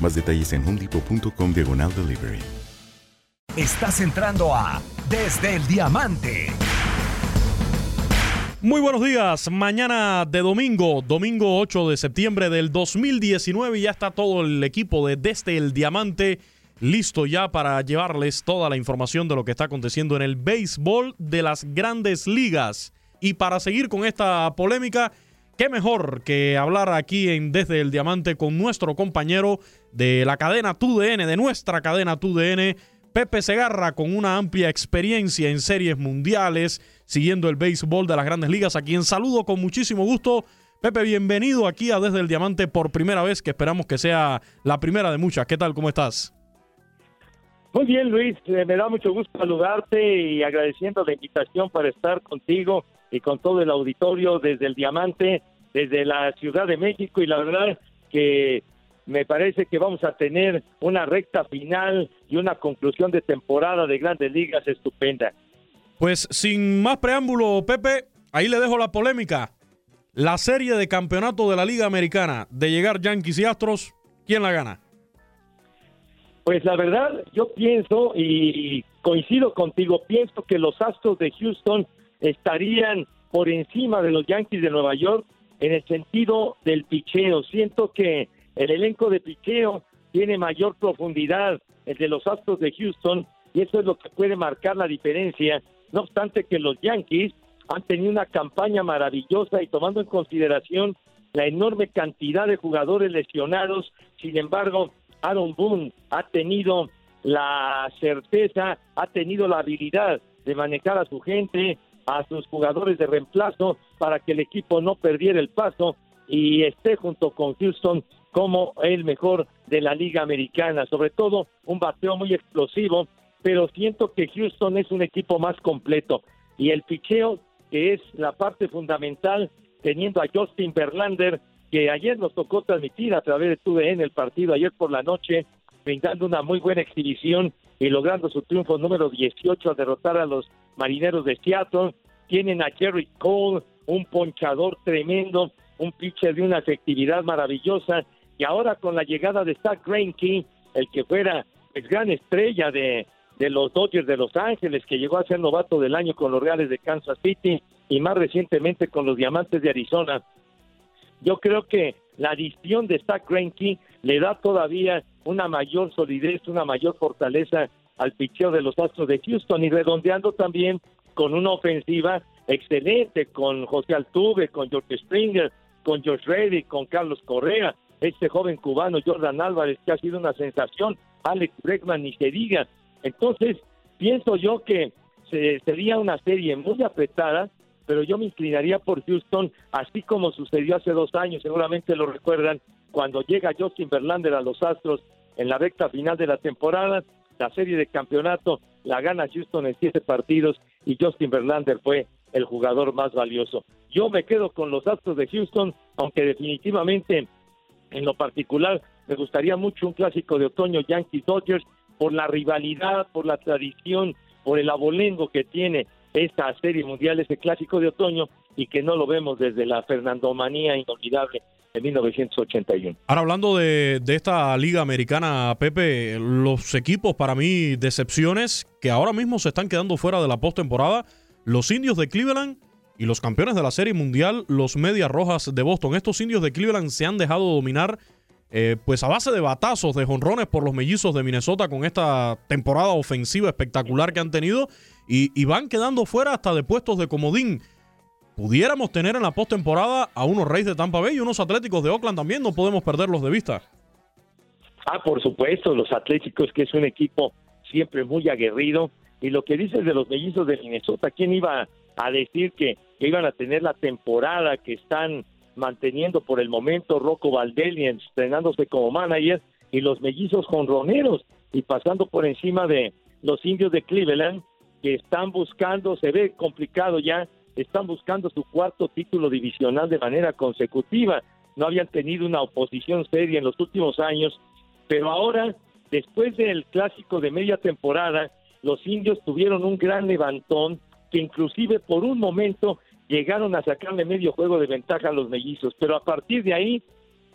Más detalles en homedepot.com diagonal delivery. Estás entrando a Desde el Diamante. Muy buenos días, mañana de domingo, domingo 8 de septiembre del 2019, ya está todo el equipo de Desde el Diamante listo ya para llevarles toda la información de lo que está aconteciendo en el béisbol de las grandes ligas. Y para seguir con esta polémica, qué mejor que hablar aquí en Desde el Diamante con nuestro compañero de la cadena TUDN, de nuestra cadena TUDN, Pepe Segarra, con una amplia experiencia en series mundiales, siguiendo el béisbol de las grandes ligas, a quien saludo con muchísimo gusto. Pepe, bienvenido aquí a Desde el Diamante por primera vez, que esperamos que sea la primera de muchas. ¿Qué tal? ¿Cómo estás? Muy bien, Luis. Eh, me da mucho gusto saludarte y agradeciendo la invitación para estar contigo y con todo el auditorio desde el Diamante, desde la Ciudad de México. Y la verdad que me parece que vamos a tener una recta final y una conclusión de temporada de grandes ligas estupenda. Pues sin más preámbulo, Pepe, ahí le dejo la polémica. La serie de campeonato de la Liga Americana, de llegar Yankees y Astros, ¿quién la gana? Pues la verdad, yo pienso y coincido contigo, pienso que los Astros de Houston estarían por encima de los Yankees de Nueva York en el sentido del picheo. Siento que el elenco de picheo tiene mayor profundidad, el de los Astros de Houston, y eso es lo que puede marcar la diferencia. No obstante que los Yankees han tenido una campaña maravillosa y tomando en consideración la enorme cantidad de jugadores lesionados, sin embargo, Aaron Boone ha tenido la certeza, ha tenido la habilidad de manejar a su gente, a sus jugadores de reemplazo para que el equipo no perdiera el paso y esté junto con Houston como el mejor de la liga americana, sobre todo un bateo muy explosivo, pero siento que Houston es un equipo más completo. Y el picheo que es la parte fundamental teniendo a Justin Verlander que ayer nos tocó transmitir a través de TUDN el partido ayer por la noche, brindando una muy buena exhibición y logrando su triunfo número 18 al derrotar a los marineros de Seattle. Tienen a Jerry Cole, un ponchador tremendo, un pitcher de una efectividad maravillosa. Y ahora con la llegada de Zach Greinke, el que fuera pues, gran estrella de, de los Dodgers de Los Ángeles, que llegó a ser novato del año con los Reales de Kansas City y más recientemente con los Diamantes de Arizona. Yo creo que la adición de Zach Greinke le da todavía una mayor solidez, una mayor fortaleza al picheo de los Astros de Houston y redondeando también con una ofensiva excelente con José Altuve, con George Springer, con George Reddy, con Carlos Correa, este joven cubano Jordan Álvarez que ha sido una sensación, Alex Bregman ni se diga. Entonces, pienso yo que se, sería una serie muy apretada, pero yo me inclinaría por Houston, así como sucedió hace dos años, seguramente lo recuerdan, cuando llega Justin Verlander a los Astros en la recta final de la temporada. La serie de campeonato la gana Houston en siete partidos y Justin Verlander fue el jugador más valioso. Yo me quedo con los Astros de Houston, aunque definitivamente en lo particular me gustaría mucho un clásico de otoño Yankees Dodgers por la rivalidad, por la tradición, por el abolengo que tiene esta serie mundial, ese clásico de otoño y que no lo vemos desde la Fernandomanía inolvidable de 1981. Ahora hablando de, de, esta liga americana, Pepe, los equipos para mí decepciones que ahora mismo se están quedando fuera de la postemporada, los indios de Cleveland y los campeones de la serie mundial, los Medias Rojas de Boston. Estos indios de Cleveland se han dejado dominar eh, pues a base de batazos, de jonrones por los mellizos de Minnesota con esta temporada ofensiva espectacular que han tenido y van quedando fuera hasta de puestos de comodín pudiéramos tener en la postemporada a unos Reyes de Tampa Bay y unos Atléticos de Oakland también, no podemos perderlos de vista. Ah, por supuesto, los Atléticos, que es un equipo siempre muy aguerrido. Y lo que dices de los mellizos de Minnesota, ¿quién iba a decir que, iban a tener la temporada que están manteniendo por el momento Rocco Valdelli estrenándose como manager y los mellizos jonroneros y pasando por encima de los indios de Cleveland que están buscando, se ve complicado ya están buscando su cuarto título divisional de manera consecutiva. No habían tenido una oposición seria en los últimos años, pero ahora, después del clásico de media temporada, los indios tuvieron un gran levantón que inclusive por un momento llegaron a sacarle medio juego de ventaja a los mellizos, pero a partir de ahí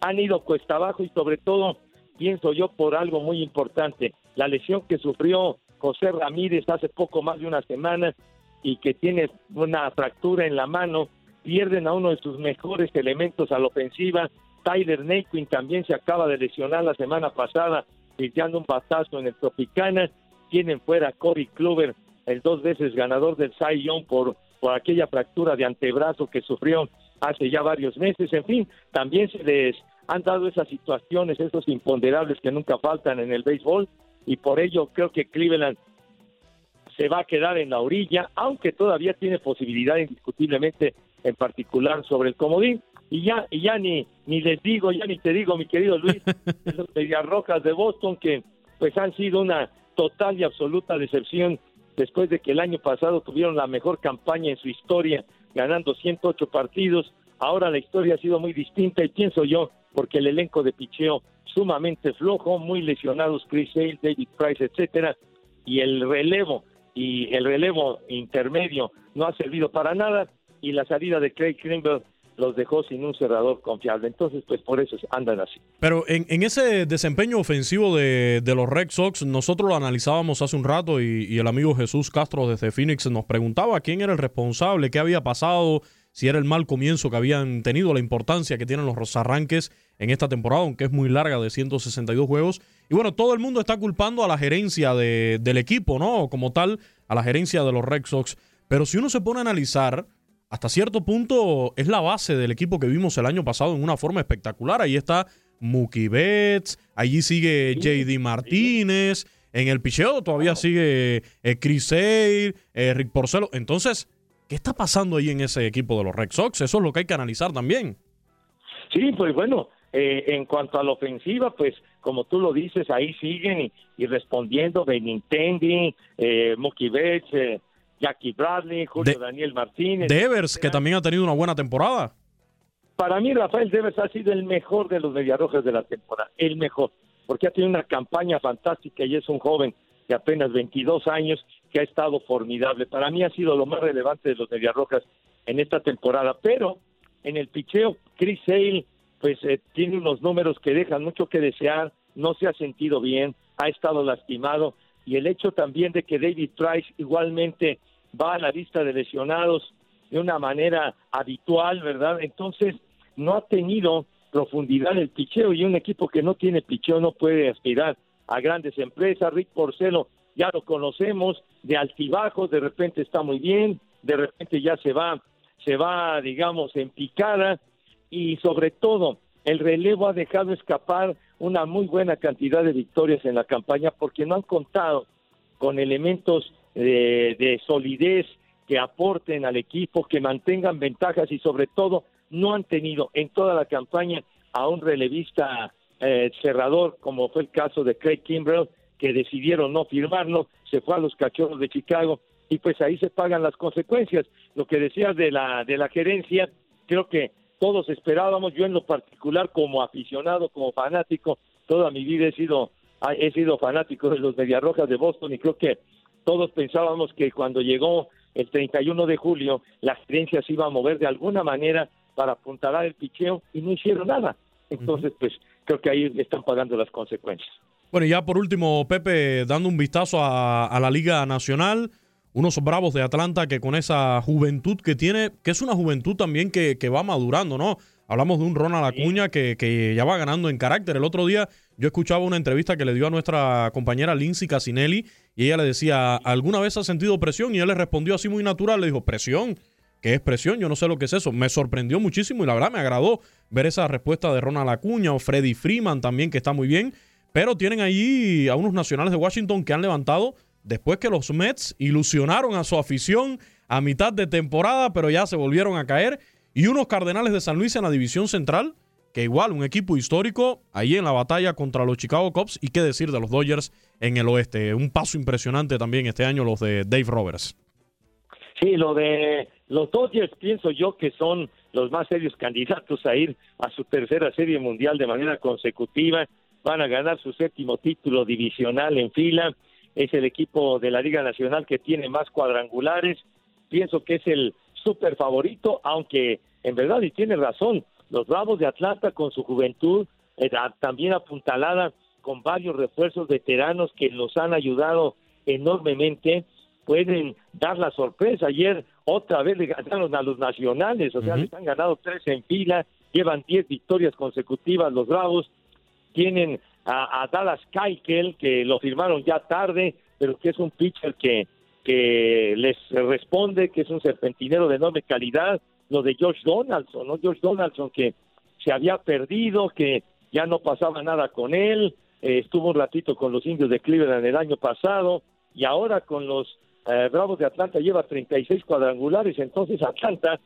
han ido cuesta abajo y sobre todo pienso yo por algo muy importante, la lesión que sufrió José Ramírez hace poco más de una semana y que tiene una fractura en la mano, pierden a uno de sus mejores elementos a la ofensiva. Tyler Naquin también se acaba de lesionar la semana pasada, tirando un batazo en el Tropicana. Tienen fuera a Corey Kluber, el dos veces ganador del Cy Young por, por aquella fractura de antebrazo que sufrió hace ya varios meses. En fin, también se les han dado esas situaciones, esos imponderables que nunca faltan en el béisbol y por ello creo que Cleveland se va a quedar en la orilla, aunque todavía tiene posibilidad indiscutiblemente, en particular sobre el comodín. Y ya, y ya ni, ni les digo, ya ni te digo, mi querido Luis, los Medias Rojas de Boston, que pues han sido una total y absoluta decepción después de que el año pasado tuvieron la mejor campaña en su historia, ganando 108 partidos. Ahora la historia ha sido muy distinta y pienso yo, porque el elenco de picheo sumamente flojo, muy lesionados Chris Hale, David Price, etcétera, y el relevo y el relevo intermedio no ha servido para nada y la salida de Craig Kimbrell los dejó sin un cerrador confiable. Entonces, pues por eso andan así. Pero en, ese desempeño ofensivo de, los Red Sox, nosotros lo analizábamos hace un rato y, y, el amigo Jesús Castro desde Phoenix nos preguntaba quién era el responsable, qué había pasado, si era el mal comienzo que habían tenido, la importancia que tienen los arranques en esta temporada, aunque es muy larga de 162 juegos. Y bueno, todo el mundo está culpando a la gerencia del equipo, ¿no? Como tal, a la gerencia de los Red Sox. Pero si uno se pone a analizar, hasta cierto punto es la base del equipo que vimos el año pasado en una forma espectacular. Ahí está Mookie Betts, allí sigue JD Martínez, en el picheo todavía sigue eh, Chris Sale, eh, Rick Porcelo. Entonces, ¿Qué está pasando ahí en ese equipo de los Red Sox? Eso es lo que hay que analizar también. Sí, pues bueno, eh, en cuanto a la ofensiva, pues como tú lo dices, ahí siguen y, respondiendo Benintendi, eh, Mookie Betts, eh, Jackie Bradley, Julio Daniel Martínez. Devers, que también ha tenido una buena temporada. Para mí, Rafael Devers ha sido el mejor de los Mediarrojas de la temporada, el mejor, porque ha tenido una campaña fantástica y es un joven de apenas 22 años que ha estado formidable. Para mí ha sido lo más relevante de los Rojas en esta temporada, pero en el picheo, Chris Sale pues eh, tiene unos números que dejan mucho que desear, no se ha sentido bien, ha estado lastimado y el hecho también de que David Price igualmente va a la lista de lesionados de una manera habitual, ¿verdad? Entonces no ha tenido profundidad el picheo y un equipo que no tiene picheo no puede aspirar a grandes empresas. Rick Porcelo ya lo conocemos, de altibajos, de repente está muy bien, de repente ya se va, se va, digamos, en picada y sobre todo el relevo ha dejado escapar una muy buena cantidad de victorias en la campaña porque no han contado con elementos de, de solidez que aporten al equipo, que mantengan ventajas y sobre todo no han tenido en toda la campaña a un relevista eh, cerrador, como fue el caso de Craig Kimbrell, que decidieron no firmarlo, se fue a los cachorros de Chicago y pues ahí se pagan las consecuencias. Lo que decías de la de la gerencia, creo que todos esperábamos, yo en lo particular como aficionado, como fanático, toda mi vida he sido he sido fanático de los Mediarrojas de Boston y creo que todos pensábamos que cuando llegó el 31 de julio la gerencia se iba a mover de alguna manera para apuntalar el picheo y no hicieron nada. Entonces, pues creo que ahí están pagando las consecuencias. Bueno, y ya por último, Pepe, dando un vistazo a, la Liga Nacional, unos bravos de Atlanta que con esa juventud que tiene, que es una juventud también que, va madurando, ¿no? Hablamos de un Ronald Acuña que, que, ya va ganando en carácter. El otro día yo escuchaba una entrevista que le dio a nuestra compañera Lindsay Casinelli y ella le decía, ¿alguna vez ha sentido presión? Y él le respondió así muy natural, le dijo, presión. ¿Qué es presión? Yo no sé lo que es eso. Me sorprendió muchísimo y la verdad me agradó ver esa respuesta de Ronald Acuña o Freddy Freeman también, que está muy bien. Pero tienen allí a unos nacionales de Washington que han levantado después que los Mets ilusionaron a su afición a mitad de temporada, pero ya se volvieron a caer. Y unos Cardenales de San Luis en la división central, que igual un equipo histórico ahí en la batalla contra los Chicago Cubs. Y qué decir de los Dodgers en el oeste. Un paso impresionante también este año los de Dave Roberts. Sí, lo de los Dodgers pienso yo que son los más serios candidatos a ir a su tercera serie mundial de manera consecutiva. Van a ganar su séptimo título divisional en fila. Es el equipo de la Liga Nacional que tiene más cuadrangulares. Pienso que es el súper favorito, aunque en verdad, y tiene razón, los Bravos de Atlanta con su juventud, eh, también apuntalada con varios refuerzos veteranos que los han ayudado enormemente pueden dar la sorpresa. Ayer otra vez le ganaron a los nacionales, o sea, les han ganado tres en fila, llevan diez victorias consecutivas los Bravos, tienen a, Dallas Keuchel, que lo firmaron ya tarde, pero que es un pitcher que, que les responde, que es un serpentinero de enorme calidad, lo de George Donaldson, ¿no? George Donaldson que se había perdido, que ya no pasaba nada con él, eh, estuvo un ratito con los indios de Cleveland el año pasado, y ahora con los eh, Bravos de Atlanta lleva 36 cuadrangulares, entonces Atlanta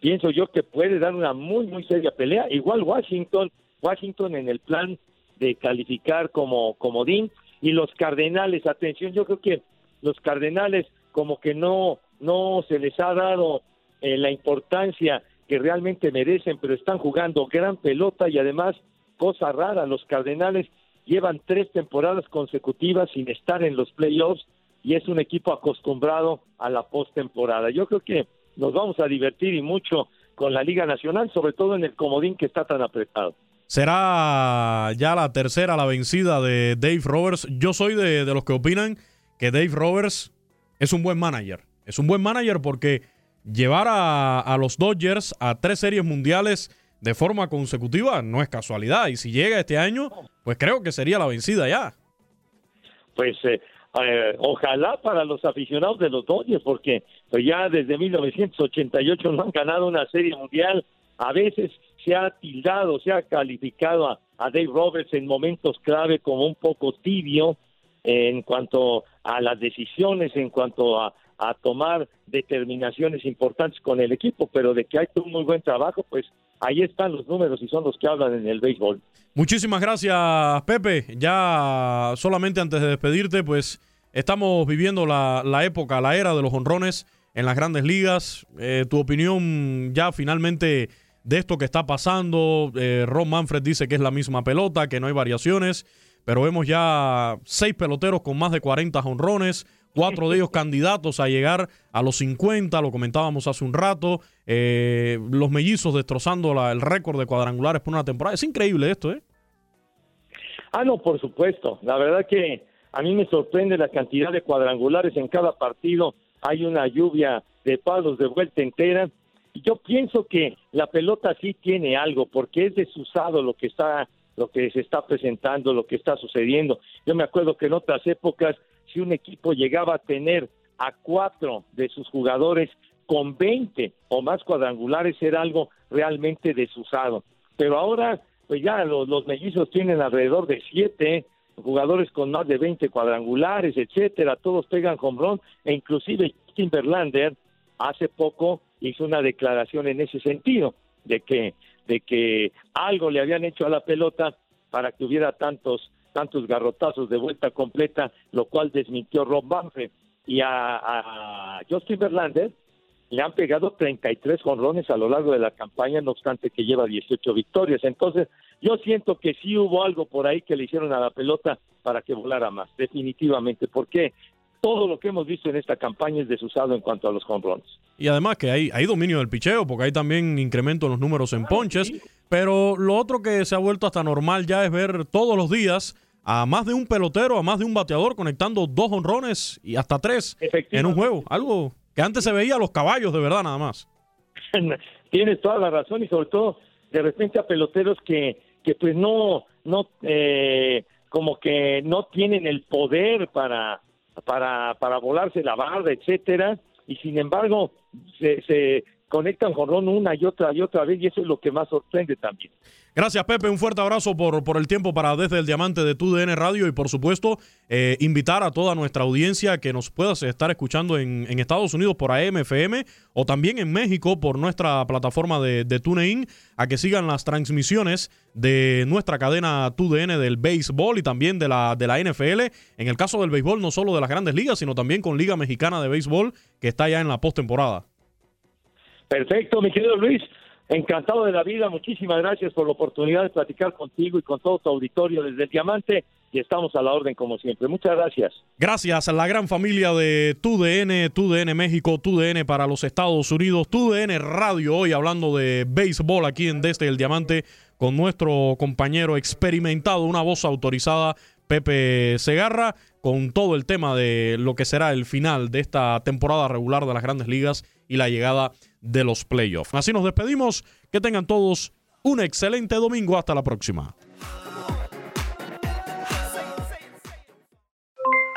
pienso yo que puede dar una muy, muy seria pelea. Igual Washington, Washington en el plan de calificar como comodín y los Cardenales, atención, yo creo que los Cardenales como que no, no se les ha dado eh, la importancia que realmente merecen, pero están jugando gran pelota y además, cosa rara, los Cardenales llevan tres temporadas consecutivas sin estar en los playoffs y es un equipo acostumbrado a la postemporada. Yo creo que nos vamos a divertir y mucho con la Liga Nacional, sobre todo en el comodín que está tan apretado. Será ya la tercera la vencida de Dave Roberts. Yo soy de, los que opinan que Dave Roberts es un buen manager. Es un buen manager porque llevar a, a los Dodgers a tres series mundiales de forma consecutiva no es casualidad. Y si llega este año, pues creo que sería la vencida ya. Pues eh, eh, ojalá para los aficionados de los Dodgers, porque pues ya desde 1988 no han ganado una serie mundial. A veces se ha tildado, se ha calificado a, Dave Roberts en momentos clave como un poco tibio en cuanto a las decisiones, en cuanto a, a tomar determinaciones importantes con el equipo, pero de que hay un muy buen trabajo, pues ahí están los números y son los que hablan en el béisbol. Muchísimas gracias, Pepe. Ya solamente antes de despedirte, pues estamos viviendo la, época, la era de los honrones en las grandes ligas. Eh, tu opinión ya finalmente de esto que está pasando. Eh, Ron Manfred dice que es la misma pelota, que no hay variaciones, pero vemos ya seis peloteros con más de 40 honrones cuatro de ellos candidatos a llegar a los 50, lo comentábamos hace un rato, eh, los mellizos destrozando el récord de cuadrangulares por una temporada. Es increíble esto, ¿eh? Ah, no, por supuesto. La verdad que a mí me sorprende la cantidad de cuadrangulares en cada partido. Hay una lluvia de palos de vuelta entera. Yo pienso que la pelota sí tiene algo, porque es desusado lo que está lo que se está presentando, lo que está sucediendo. Yo me acuerdo que en otras épocas si un equipo llegaba a tener a cuatro de sus jugadores con 20 o más cuadrangulares era algo realmente desusado. Pero ahora, pues ya los, mellizos tienen alrededor de siete jugadores con más de 20 cuadrangulares, etcétera, todos pegan home e inclusive Timberlander hace poco hizo una declaración en ese sentido, de que, de que algo le habían hecho a la pelota para que hubiera tantos tantos garrotazos de vuelta completa, lo cual desmintió Rob Manfred. Y a, a Justin Verlander le han pegado 33 jonrones a lo largo de la campaña, no obstante que lleva 18 victorias. Entonces, yo siento que sí hubo algo por ahí que le hicieron a la pelota para que volara más, definitivamente, porque todo lo que hemos visto en esta campaña es desusado en cuanto a los jonrones. Y además que hay, hay dominio del picheo, porque hay también incremento en los números en ponches. Pero lo otro que se ha vuelto hasta normal ya es ver todos los días a más de un pelotero, a más de un bateador conectando dos honrones y hasta tres en un juego. Algo que antes se veía a los caballos de verdad nada más. Tienes toda la razón y sobre todo de repente a peloteros que, que pues no, no, eh, como que no tienen el poder para, para, para volarse la barra, etcétera, y sin embargo se, se conectan jonrón una y otra y otra vez y eso es lo que más sorprende también. Gracias Pepe, un fuerte abrazo por, por el tiempo para Desde el Diamante de TUDN Radio y por supuesto eh, invitar a toda nuestra audiencia que nos puedas estar escuchando en, en, Estados Unidos por AMFM o también en México por nuestra plataforma de, de TuneIn a que sigan las transmisiones de nuestra cadena TUDN del béisbol y también de la, de la NFL. En el caso del béisbol no solo de las grandes ligas sino también con Liga Mexicana de Béisbol que está ya en la postemporada. Perfecto, mi querido Luis. Encantado de la vida. Muchísimas gracias por la oportunidad de platicar contigo y con todo tu auditorio desde el Diamante. Y estamos a la orden como siempre. Muchas gracias. Gracias a la gran familia de TUDN, TUDN México, TUDN para los Estados Unidos, TUDN Radio, hoy hablando de béisbol aquí en Desde el Diamante con nuestro compañero experimentado, una voz autorizada, Pepe Segarra, con todo el tema de lo que será el final de esta temporada regular de las grandes ligas y la llegada los playoffs. Así nos despedimos. Que tengan todos un excelente domingo. Hasta la próxima.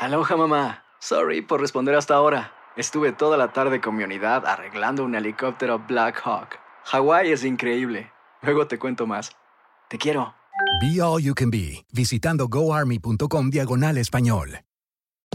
Aloha mamá. Sorry por responder hasta ahora. Estuve toda la tarde con mi unidad arreglando un helicóptero Black Hawk. Hawái es increíble. Luego te cuento más. Te quiero. Be All You Can Be, visitando goarmy.com diagonal español.